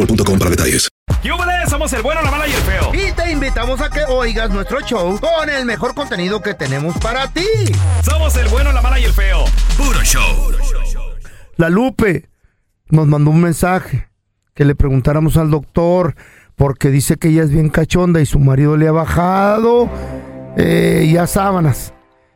boostmobile.com para detalles. ¡Yúbales! Somos el bueno, la mala y el feo. Y te invitamos a que oigas nuestro show con el mejor contenido que tenemos para ti. Somos el bueno, la mala y el feo. Puro show. La Lupe nos mandó un mensaje que le preguntáramos al doctor porque dice que ella es bien cachonda y su marido le ha bajado eh, ya sábanas.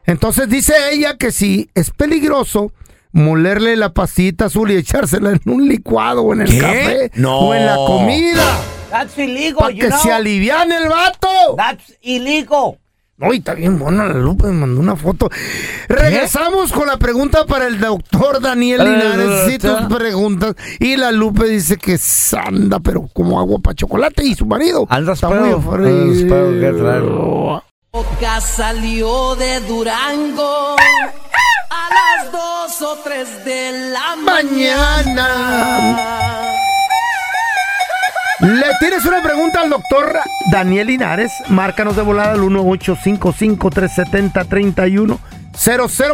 Entonces dice ella que si es peligroso molerle la pastita azul y echársela en un licuado o en el ¿Qué? café No. o en la comida That's illegal, para you que know? se aliviane el vato. That's illegal. No, y está bien buena la Lupe, me mandó una foto. Regresamos con la pregunta para el doctor Daniel Linares. Sí, tus preguntas. Y la Lupe dice que anda, pero como agua para chocolate. Y su marido Andas está muy frío. Boca salió de Durango las dos o tres de la Mañana. Le tienes una pregunta al doctor Daniel Linares. Márcanos de volada al 1-855-370-3100.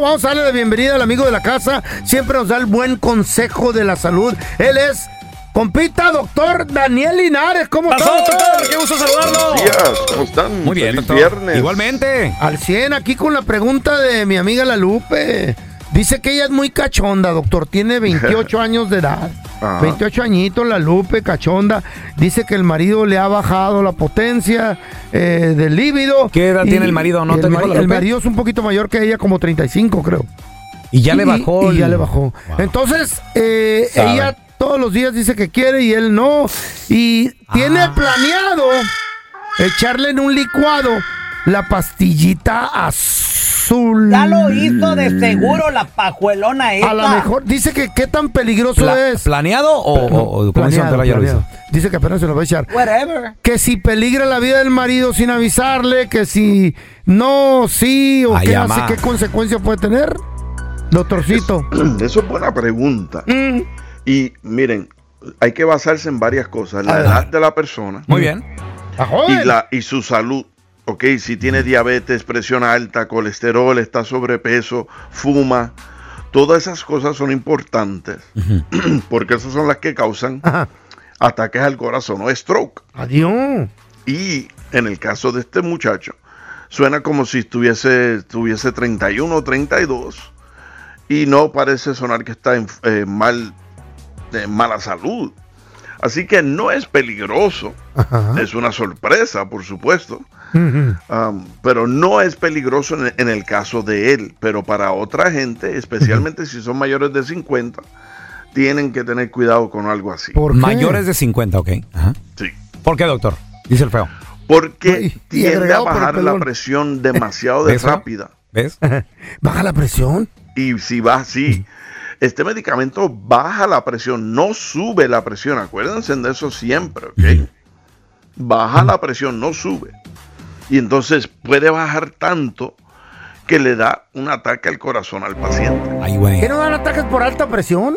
Vamos a darle la bienvenida al amigo de la casa. Siempre nos da el buen consejo de la salud. Él es compita doctor Daniel Linares. ¿Cómo ¡Pasó, estás? doctor! ¡Qué gusto saludarlo! Buenos días, ¿cómo están? Muy bien, Feliz doctor. viernes. Igualmente. Al 100, aquí con la pregunta de mi amiga La Lupe. Dice que ella es muy cachonda, doctor. Tiene 28 años de edad. Ajá. 28 añitos, La Lupe, cachonda. Dice que el marido le ha bajado la potencia eh, del líbido. ¿Qué edad tiene el marido, no te el, dijo, mari- La el Lupe? marido es un poquito mayor que ella, como 35, creo. Y ya le Y- bajó. Y, ya le bajó. Entonces, eh, ella todos los días dice que quiere y él no. Y tiene Ah. planeado echarle en un licuado la pastillita azul. Ya lo hizo de seguro la pajuelona esta. A lo mejor dice que qué tan peligroso Pla- es. ¿Planeado o, No, o, o cómo se llama? planeado, Ya lo planeado. hizo. Dice que apenas se lo va a echar. Whatever. Que si peligra la vida del marido sin avisarle, que si no, sí, o Ay, qué amá. hace, qué consecuencias puede tener. Doctorcito. Eso es buena pregunta. Mm. Y miren, hay que basarse en varias cosas. La edad de la persona Muy bien. Y, la, y su salud. Ok, si tiene diabetes, presión alta, colesterol, está sobrepeso, fuma. Todas esas cosas son importantes porque esas son las que causan Ajá. ataques al corazón o stroke. Adiós. Y en el caso de este muchacho, suena como si estuviese, tuviese 31 o 32 y no parece sonar que está en eh, mal, en mala salud. Así que no es peligroso, Ajá. es una sorpresa, por supuesto, Um, pero no es peligroso en, en el caso de él. Pero para otra gente, especialmente si son mayores de 50, tienen que tener cuidado con algo así. ¿Por qué? Mayores de 50, ok. Ajá. Sí. ¿Por qué, doctor? Dice el feo. Porque Ay, tiende a bajar la presión demasiado de rápida. ¿Ves? Baja la presión. Y si va así, este medicamento baja la presión, no sube la presión. Acuérdense de eso siempre, ¿ok? Baja la presión, no sube. Y entonces puede bajar tanto que le da un ataque al corazón al paciente. Ay, güey. ¿Qué no dan ataques por alta presión?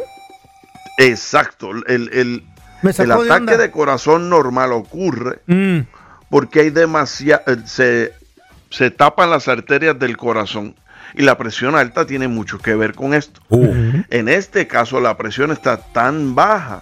Exacto. El, el- El de ataque onda. de corazón normal ocurre Mm. porque hay demasiado, se, se tapan las arterias del corazón y la presión alta tiene mucho que ver con esto. Uh, En este caso la presión está tan baja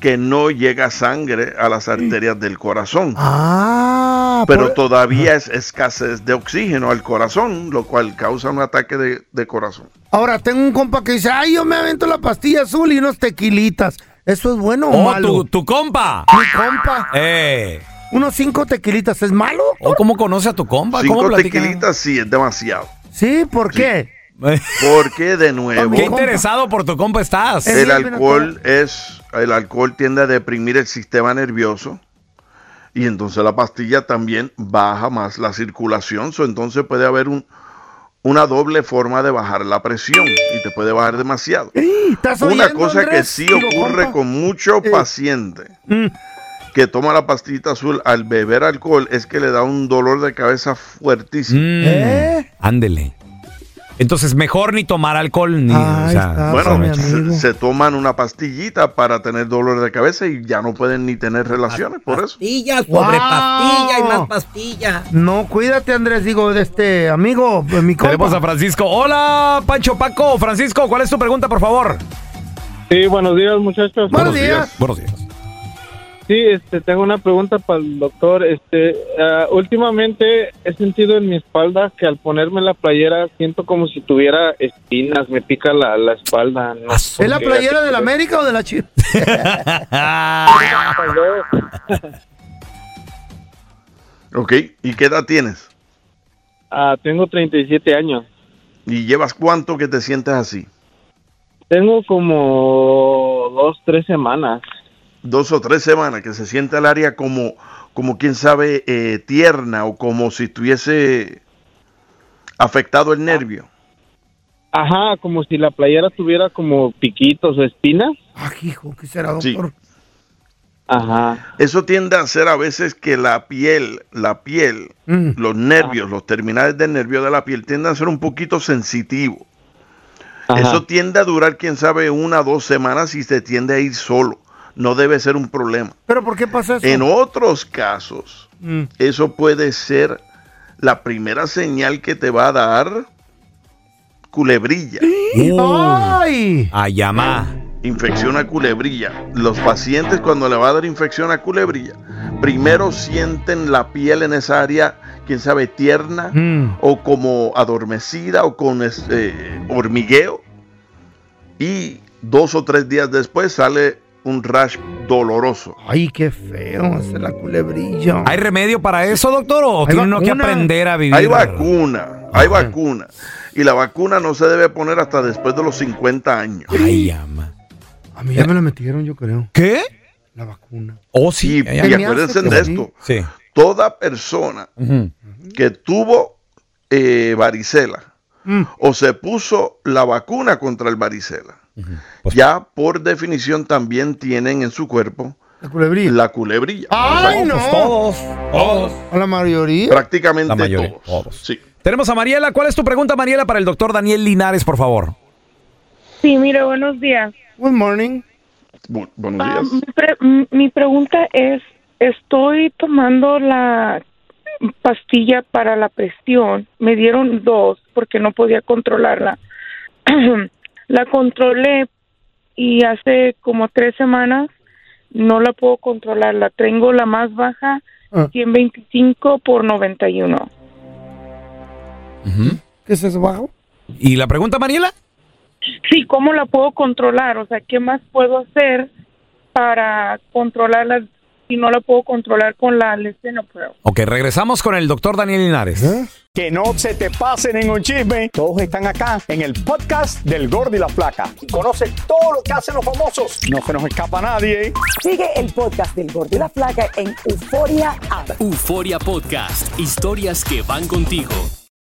que no llega sangre a las arterias del corazón. Ah, Pero por- todavía es escasez de oxígeno al corazón, lo cual causa un ataque de, de corazón. Ahora tengo un compa que dice, ay, yo me avento la pastilla azul y unos tequilitas. ¿Eso es bueno o Oh, malo? tu, tu compa. Mi compa. Eh. Unos cinco tequilitas, ¿es malo? ¿O cómo conoce a tu compa? ¿Cómo Cinco tequilitas sí es demasiado. Sí, ¿por qué? Porque de nuevo Qué interesado por tu compa estás. El alcohol es el alcohol tiende a deprimir el sistema nervioso y entonces la pastilla también baja más la circulación, so, entonces puede haber un, una doble forma de bajar la presión y te puede bajar demasiado. ¿Estás Una oyendo, cosa que sí ocurre compa. con muchos Eh. pacientes Mm. que toma la pastillita azul al beber alcohol es que le da un dolor de cabeza fuertísimo. Mm, ¿Eh? Ándele. Entonces, mejor ni tomar alcohol ni. Ahí o sea, está. Bueno, se, toman una pastillita para tener dolor de cabeza y ya no pueden ni tener relaciones por eso. Pastillas, Wow. sobre pastilla y más pastilla. No, cuídate, Andrés, digo, de este amigo, pues, mi compa. Tenemos a Francisco. Hola, Pancho Paco. Francisco, ¿cuál es tu pregunta, por favor? Sí, buenos días, muchachos. Buenos días. Buenos días. Sí, este, tengo una pregunta para el doctor. Este, ah, últimamente he sentido en mi espalda que al ponerme la playera siento como si tuviera espinas, me pica la, la espalda. No ¿Es la playera de la América o de la Chivas? Ok, ¿y qué edad tienes? Ah, tengo 37 años. ¿Y llevas cuánto que te sientes así? Tengo como dos, tres semanas. Dos o tres semanas que se siente el área como, como quién sabe, eh, tierna o como si estuviese afectado el nervio. Ajá, como si la playera tuviera como piquitos o espinas. Ah, hijo, ¿qué será, Sí. doctor? Ajá. Eso tiende a ser a veces que la piel, la piel, Mm. los nervios, los terminales del nervio de la piel tienden a ser un poquito sensitivos. Ajá. Eso tiende a durar, quién sabe, una o dos semanas y se tiende a ir solo. No debe ser un problema. ¿Pero por qué pasa eso? En otros casos, Mm. eso puede ser la primera señal que te va a dar culebrilla, ¡Ay! A llamar. infección a culebrilla. Los pacientes cuando le va a dar infección a culebrilla, primero sienten la piel en esa área, quién sabe, tierna Mm. o como adormecida o con este, hormigueo. Y dos o tres días después sale un rash doloroso. Ay, qué feo, es la culebrilla. ¿Hay remedio para eso, doctor? ¿O Hay tiene uno que vacuna. aprender a vivir? Hay vacuna, hay vacuna. Y la vacuna no se debe poner hasta después de los 50 años. Ay, llama. A mí ya me la metieron, yo creo, ¿Qué? la vacuna. Oh, sí. Y, y acuérdense de esto, Sí. toda persona que tuvo eh, varicela Mm. o se puso la vacuna contra el varicela, Pues- ya por definición también tienen en su cuerpo La culebrilla. la culebrilla. ¡Ay, no! Pues todos. Todos. A la mayoría. Prácticamente La mayoría, todos. todos. Sí. Tenemos a Mariela. ¿Cuál es tu pregunta, Mariela, para el doctor Daniel Linares, por favor? Sí, mire, buenos días. Good morning. Bu- buenos Ah, días. mi, pre- mi pregunta es, estoy tomando la pastilla para la presión. Me dieron dos porque no podía controlarla. la controlé y hace como tres semanas no la puedo controlar. La tengo la más baja, Ah. 125 por 91. ¿Qué es eso bajo? ¿Y la pregunta, Mariela? Sí, ¿cómo la puedo controlar? O sea, ¿qué más puedo hacer para controlarla si no la puedo controlar con la lisinopril? Ok, regresamos con el doctor Daniel Linares. Que no se te pase ningún chisme. Todos están acá en el podcast del Gordi y la Flaca. Y conoce todo lo que hacen los famosos. No se nos escapa nadie. Sigue el podcast del Gordo y la Flaca en Euforia App. Euforia Podcast, historias que van contigo.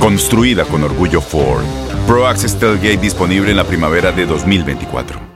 Construida con orgullo Ford. Pro Access Tailgate disponible en la primavera de 2024.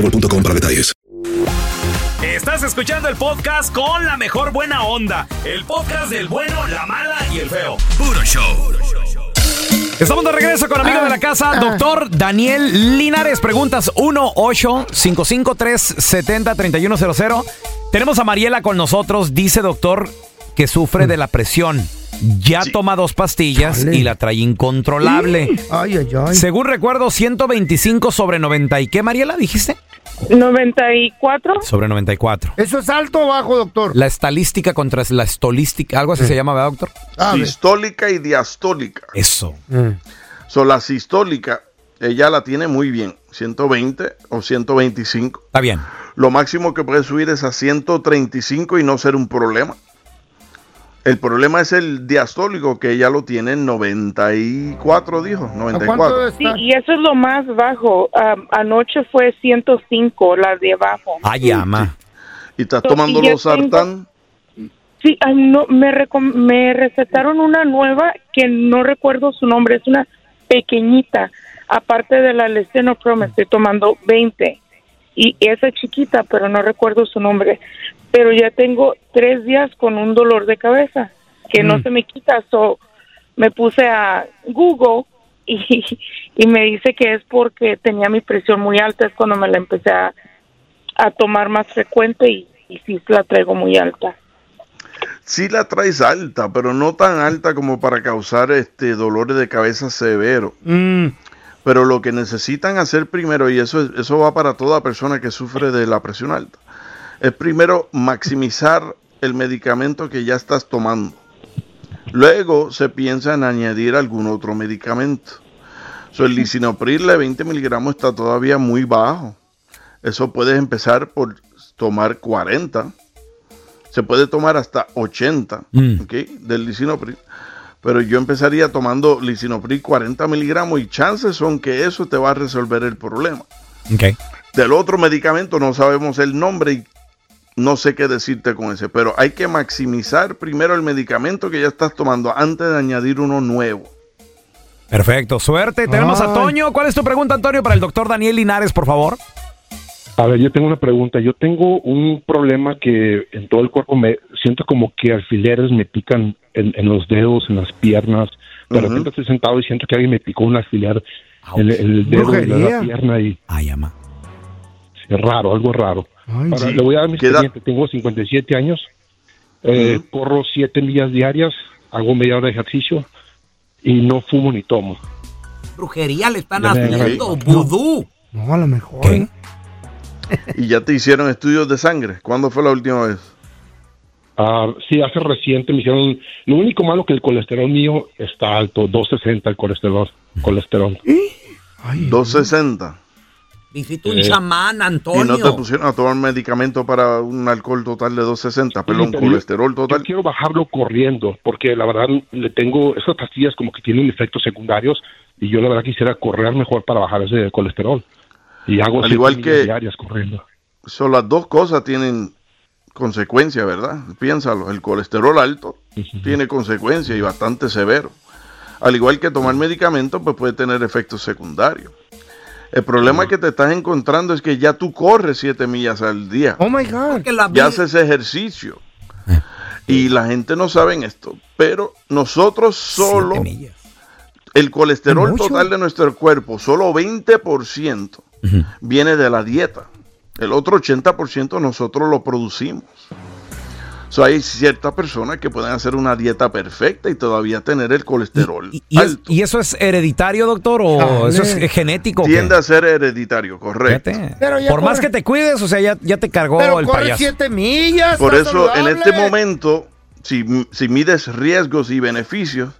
boostmobile.com para detalles. Estás escuchando el podcast con la mejor buena onda. El podcast del bueno, la mala y el feo. Puro show. Estamos de regreso con amigo de la casa, doctor Daniel Linares. Preguntas 1 8 553 70 3100 Tenemos a Mariela con nosotros. Dice, doctor, que sufre de la presión. Ya toma dos pastillas y la trae incontrolable. Ay, ay, ay. Según recuerdo, 125 sobre 90. ¿Y qué, Mariela, dijiste? 94. Sobre 94. ¿Eso es alto o bajo, doctor? La estalística contra la estolística, algo así se llama, ¿verdad, doctor? Sistólica y diastólica. Eso. So, la sistólica, ella la tiene muy bien, 120 o 125. Está bien. Lo máximo que puede subir es a 135 y no ser un problema. El problema es el diastólico, que ella lo tiene en 94, dijo, 94. Sí, y eso es lo más bajo. Anoche fue 105, la de abajo. Ay, ama. ¿Y estás So, tomando los sartán? Sí, ah, no, me, recom- me recetaron una nueva que no recuerdo su nombre, es una pequeñita. Aparte de la me estoy tomando 20. Y esa es chiquita, pero no recuerdo su nombre. Pero ya tengo tres días con un dolor de cabeza que no Mm. se me quita. So, me puse a Google y, y me dice que es porque tenía mi presión muy alta. Es cuando me la empecé a, a tomar más frecuente y, y sí la traigo muy alta. Sí la traes alta, pero no tan alta como para causar este dolores de cabeza severo. Pero lo que necesitan hacer primero, y eso, es- eso va para toda persona que sufre de la presión alta, es primero maximizar el medicamento que ya estás tomando. Luego se piensa en añadir algún otro medicamento. So, el lisinopril de 20 miligramos está todavía muy bajo. Eso puedes empezar por tomar 40. Se puede tomar hasta 80 ¿ok? del lisinopril. Pero yo empezaría tomando lisinopril 40 miligramos y chances son que eso te va a resolver el problema. Ok. Del otro medicamento no sabemos el nombre y no sé qué decirte con ese, pero hay que maximizar primero el medicamento que ya estás tomando antes de añadir uno nuevo. Perfecto. Suerte. Tenemos a. Toño. ¿Cuál es tu pregunta, Antonio, para el doctor Daniel Linares, por favor? A ver, yo tengo una pregunta. Yo tengo un problema que en todo el cuerpo me siento como que alfileres me pican en, en los dedos, en las piernas. De Ujú. repente estoy sentado y siento que alguien me picó un alfiler en, el- en el dedo de la pierna y Ay, ama. Es raro, algo raro. Ahora, sí. le voy a dar mi expediente. Tengo 57 años, eh, corro 7 millas diarias, hago media hora de ejercicio y no fumo ni tomo. Brujería le están Ya haciendo, vudú. No, a lo mejor. ¿Y ya te hicieron estudios de sangre? ¿Cuándo fue la última vez? Ah, sí, hace reciente me hicieron. Lo único malo que el colesterol mío está alto, 260 el colesterol. colesterol. 260. Visita un Eh. chamán, Y no te Antonio. pusieron a tomar medicamento para un alcohol total de 260, perdón, pero yo- colesterol total. Yo quiero bajarlo corriendo, porque la verdad le tengo esas pastillas como que tienen efectos secundarios y yo la verdad quisiera correr mejor para bajar ese colesterol. Y hago Al igual que- diarias corriendo. Son las dos cosas tienen consecuencias, ¿verdad? Piénsalo, el colesterol alto tiene consecuencias y bastante severo. Al igual que tomar medicamentos, pues puede tener efectos secundarios. El problema que te estás encontrando es que ya tú corres 7 millas al día. Oh my God. Ya haces ejercicio. Y la gente no sabe esto. Pero nosotros solo, el colesterol total de nuestro cuerpo, solo 20% viene de la dieta. El otro 80% nosotros lo producimos. So, hay ciertas personas que pueden hacer una dieta perfecta y todavía tener el colesterol. ¿Y, es- y eso es hereditario, doctor? ¿O Chale. eso es genético? Tiende a ser hereditario, correcto. Pero ya Por más que te cuides, o sea, ya, ya te cargó Pero el corre payaso. siete millas. Por eso, en este momento, si, si mides riesgos y beneficios,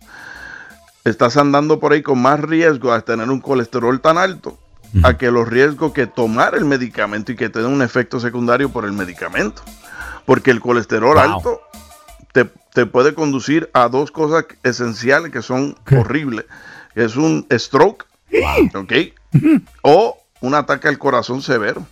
estás andando por ahí con más riesgo a tener un colesterol tan alto a que los riesgos que tomar el medicamento y que te dé un efecto secundario por el medicamento. Porque el colesterol Wow. alto te, te puede conducir a dos cosas esenciales que son horribles. Es un stroke, ¿ok? O un ataque al corazón severo.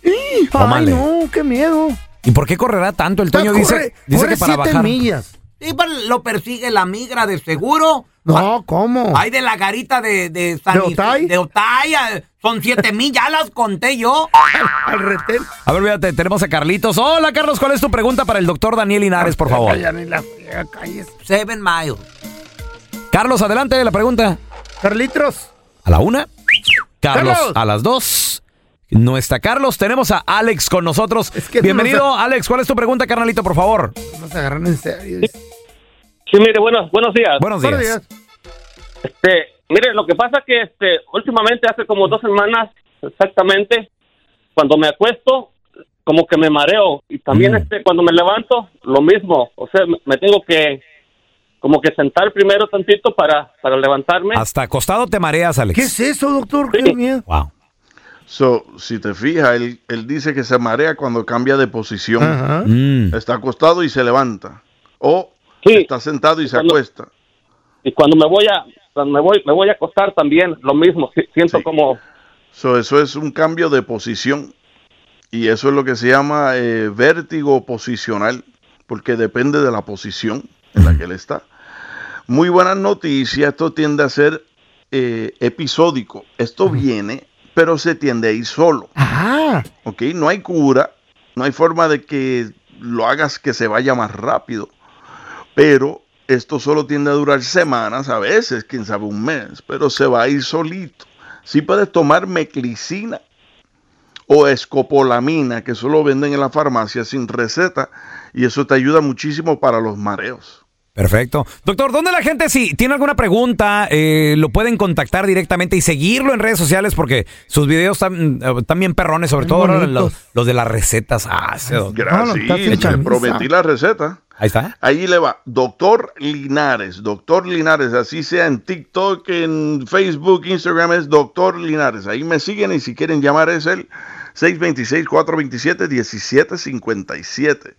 Ay, no, qué miedo. ¿Y por qué correrá tanto? El Toño dice, corre- dice corre que para siete bajar. millas. Sí, pero lo persigue la migra de seguro. No, ¿cómo? Hay de la garita de, de San ¿De Is- Otay? De Otay, eh, Son siete mil, ya las conté yo. Al retén. A ver, fíjate, tenemos a Carlitos. Hola, Carlos, ¿cuál es tu pregunta para el doctor Daniel Linares, por favor? Ya ni la friega, calles. Seven miles. Carlos, adelante la pregunta. Carlitos. A la una. Carlos, Carlos. a las dos. No está Carlos, tenemos a Alex con nosotros. que Bienvenido, no Alex. ¿Cuál es tu pregunta, carnalito, por favor? Nos agarran en serio. Sí, mire, buenos, buenos días. Buenos días. Este, mire, lo que pasa que este, últimamente hace como dos semanas exactamente, cuando me acuesto, como que me mareo y también Mm. este, cuando me levanto, lo mismo. O sea, me- me tengo que como que sentar primero tantito para, para levantarme. Hasta acostado te mareas, Alex. ¿Qué es eso, doctor? Qué miedo. Wow. So, si te fijas, él, él dice que se marea cuando cambia de posición. Mm. Está acostado y se levanta. O está sentado y se Cuando- acuesta. Y cuando me voy a cuando me voy me voy a acostar también lo mismo. Si- Siento como So, eso es un cambio de posición. Y eso es lo que se llama eh, vértigo posicional, porque depende de la posición en la que él está. Muy buenas noticias, esto tiende a ser eh, episódico. Esto viene, pero se tiende a ir solo. Ah. ¿Ok? No hay cura, no hay forma de que lo hagas que se vaya más rápido. Pero esto solo tiende a durar semanas, a veces, quién sabe, un mes, pero se va a ir solito. Si puedes tomar meclicina o escopolamina, que solo venden en la farmacia sin receta, y eso te ayuda muchísimo para los mareos. Perfecto. Doctor, ¿dónde la gente, si tiene alguna pregunta, eh, lo pueden contactar directamente y seguirlo en redes sociales? Porque sus videos están, eh, están bien perrones, sobre todo los, los de las recetas. Ah, doctor. Gracias, prometí la receta. Ahí está. Ahí le va, Doctor Linares, Doctor Linares, así sea en TikTok, en Facebook, Instagram es Doctor Linares. Ahí me siguen y si quieren llamar es el 626-427-1757.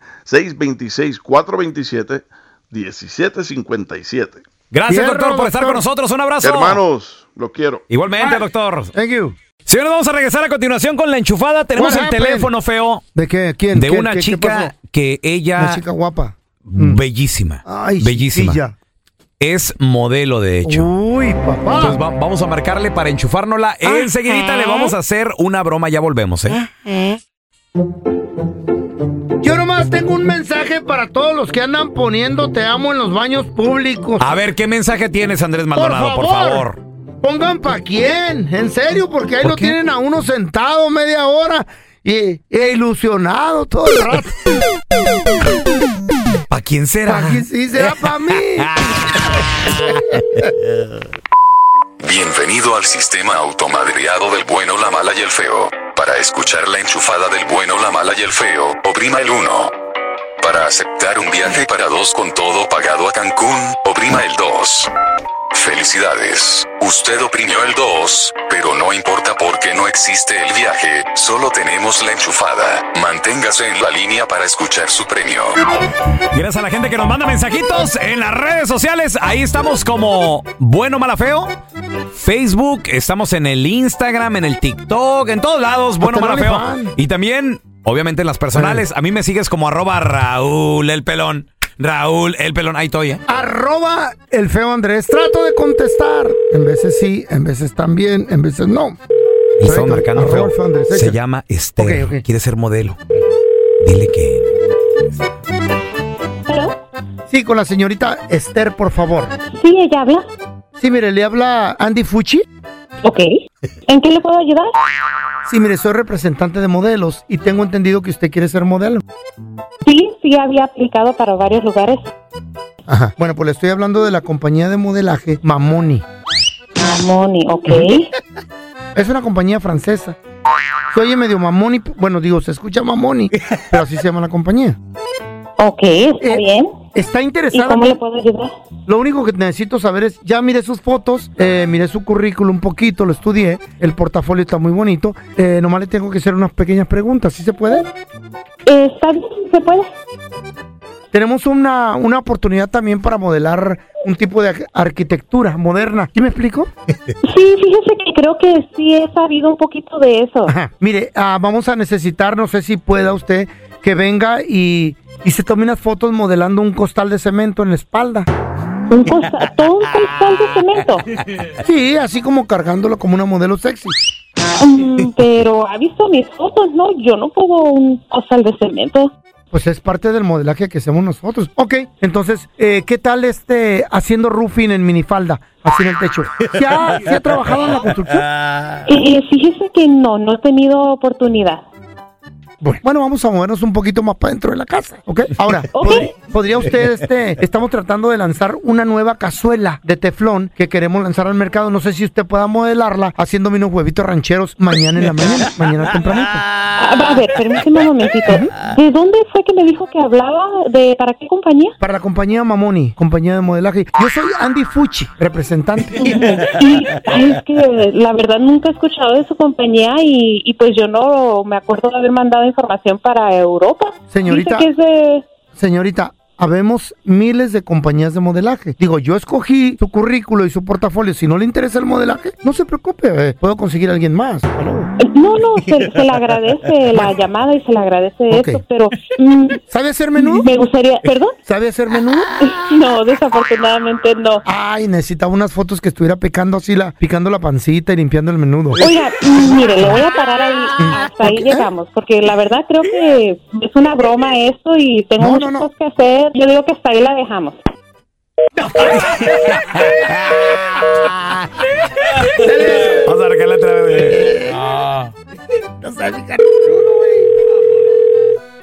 626-427-1757. Gracias, doctor, por estar con nosotros. Un abrazo. Hermanos, lo quiero. Igualmente, doctor. Thank you. Señores, vamos a regresar a continuación con la enchufada. Tenemos el happened? teléfono feo ¿De qué? ¿Quién? de ¿Qué- una qué- chica que ella... Una chica guapa. Bellísima. Ay, bellísima. chiquilla. Es modelo, de hecho. Uy, papá. Entonces va- vamos a marcarle para enchufárnosla. Enseguidita le vamos a hacer una broma. Ya volvemos, ¿eh? Yo nomás tengo un mensaje para todos los que andan poniendo te amo en los baños públicos. A ver, ¿qué mensaje tienes, Andrés Maldonado? Por favor. Pongan pa' quién, en serio, porque ahí ¿Por lo qué? tienen a uno sentado media hora y, e ilusionado todo el rato. ¿Para quién será? ¿Pa' quién sí será para mí? Bienvenido al sistema automadreado del bueno, la mala y el feo. Para escuchar la enchufada del bueno, la mala y el feo, oprima el 1. Para aceptar un viaje para dos con todo pagado a Cancún, oprima el 2. Felicidades, usted oprimió el 2, pero no importa porque no existe el viaje, solo tenemos la enchufada. Manténgase en la línea para escuchar su premio. Gracias a la gente que nos manda mensajitos en las redes sociales. Ahí estamos como bueno, mala, feo. Facebook, estamos en el Instagram, en el TikTok, en todos lados, bueno, mala, feo. Y también, obviamente, en las personales. A mí me sigues como arroba Raúl el pelón. Raúl el pelón, ahí estoy, ¿eh? Arroba el feo Andrés. Trato de contestar. En veces sí, en veces también, en veces no. Y estamos marcando Arroba feo. el feo Andrés. Se llama Esther. Ok, ok. Quiere ser modelo. Dile que. Sí, con la señorita Esther, por favor. Sí, ella habla. Sí, mire, le habla Andy Fucci. Ok. ¿En qué le puedo ayudar? Sí, mire, soy representante de modelos y tengo entendido que usted quiere ser modelo. Sí, sí, había aplicado para varios lugares. Ajá. Bueno, pues le estoy hablando de la compañía de modelaje Mamoni. Mamoni, ok. Es una compañía francesa. Se oye medio Mamoni, bueno, digo, se escucha Mamoni, pero así se llama la compañía. Ok, está bien. ¿Está ¿Y interesada? cómo le puedo ayudar? Lo único que necesito saber es, ya miré sus fotos, eh, miré su currículum un poquito, lo estudié, el portafolio está muy bonito, eh, nomás le tengo que hacer unas pequeñas preguntas, ¿sí se puede? Eh, ¿Está bien? ¿Se puede? Tenemos una, una oportunidad también para modelar un tipo de ar- arquitectura moderna. ¿Sí me explico? Sí, fíjese que creo que sí he sabido un poquito de eso. Ajá. Mire, ah, vamos a necesitar, no sé si pueda usted, que venga y, y se tome unas fotos modelando un costal de cemento en la espalda. ¿Un costal? ¿Todo un costal de cemento? Sí, así como cargándolo como una modelo sexy. Mm, pero ha visto mis fotos, ¿no? Yo no pongo un costal de cemento. Pues es parte del modelaje que hacemos nosotros. Ok, entonces, eh, ¿qué tal este haciendo roofing en minifalda, así en el techo? ¿Se ha, se ha trabajado en la construcción? Eh, fíjese que no, no he tenido oportunidad. Bueno, bueno, vamos a movernos un poquito más para dentro de la casa, ¿ok? Ahora, ¿podri- ¿podría usted, este, estamos tratando de lanzar una nueva cazuela de teflón que queremos lanzar al mercado. No sé si usted pueda modelarla haciéndome unos huevitos rancheros mañana en la mañana, mañana tempranito. A, a ver, permíteme un momentito. ¿De dónde fue que me dijo que hablaba? ¿De para qué compañía? Para la compañía Mamoni, compañía de modelaje. Yo soy Andy Fucci, representante. Ay, es que la verdad nunca he escuchado de su compañía y, y pues yo no me acuerdo de haber mandado información para Europa. Señorita. Dice que. Señorita, habemos miles de compañías de modelaje. Digo, yo escogí su currículo y su portafolio. Si no le interesa el modelaje, no se preocupe, eh, puedo conseguir a alguien más. No, no, se, se le agradece la llamada y se le agradece Ok. esto, pero... mm, ¿Sabe hacer menú? Me gustaría... ¿Perdón? ¿Sabe hacer menú? No, desafortunadamente no. Ay, necesitaba unas fotos que estuviera picando así la, picando la pancita y limpiando el menudo. Oiga, mm, mire, le voy a parar ahí, hasta ahí llegamos, porque la verdad creo que es una broma esto y tengo No, muchas cosas que hacer. Yo digo que hasta ahí la dejamos. Vamos a arreglarla otra vez. Ah.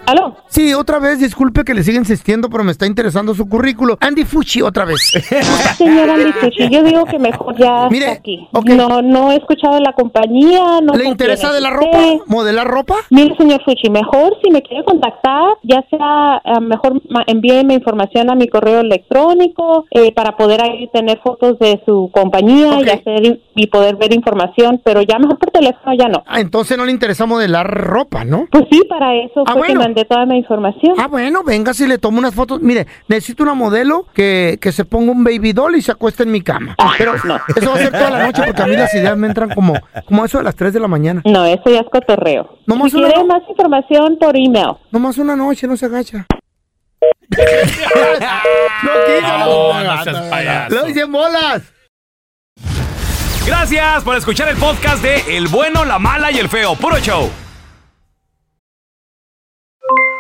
¿Aló? Sí, otra vez, disculpe que le siga insistiendo, pero me está interesando su currículo. Andy Fucci, otra vez. Señora Andy Fucci, yo digo que mejor ya Mire, aquí. No, no he escuchado de la compañía. No ¿Le interesa de la ropa? ¿Modelar ropa? Mire, señor Fucci, mejor si me quiere contactar, ya sea, eh, mejor envíeme información a mi correo electrónico eh, para poder ahí tener fotos de su compañía y hacer y poder ver información, pero ya mejor por teléfono ya no. Ah, entonces no le interesa modelar ropa, ¿no? Pues sí, para eso Ah, fue que bueno. Mandé toda mi información. Ah, bueno, venga si le tomo unas fotos. Mire, necesito una modelo que, que se ponga un baby doll y se acueste en mi cama. Pero eso va a ser toda la noche porque a mí las ideas me entran como, como eso de las 3 de la mañana. No, eso ya es cotorreo. Nomás si una quiere no- más información por email. Nomás una noche, no se agacha. No, no seas payaso. ¡Lo dicen bolas! Gracias por escuchar el podcast de El bueno, la mala y el feo. Puro show.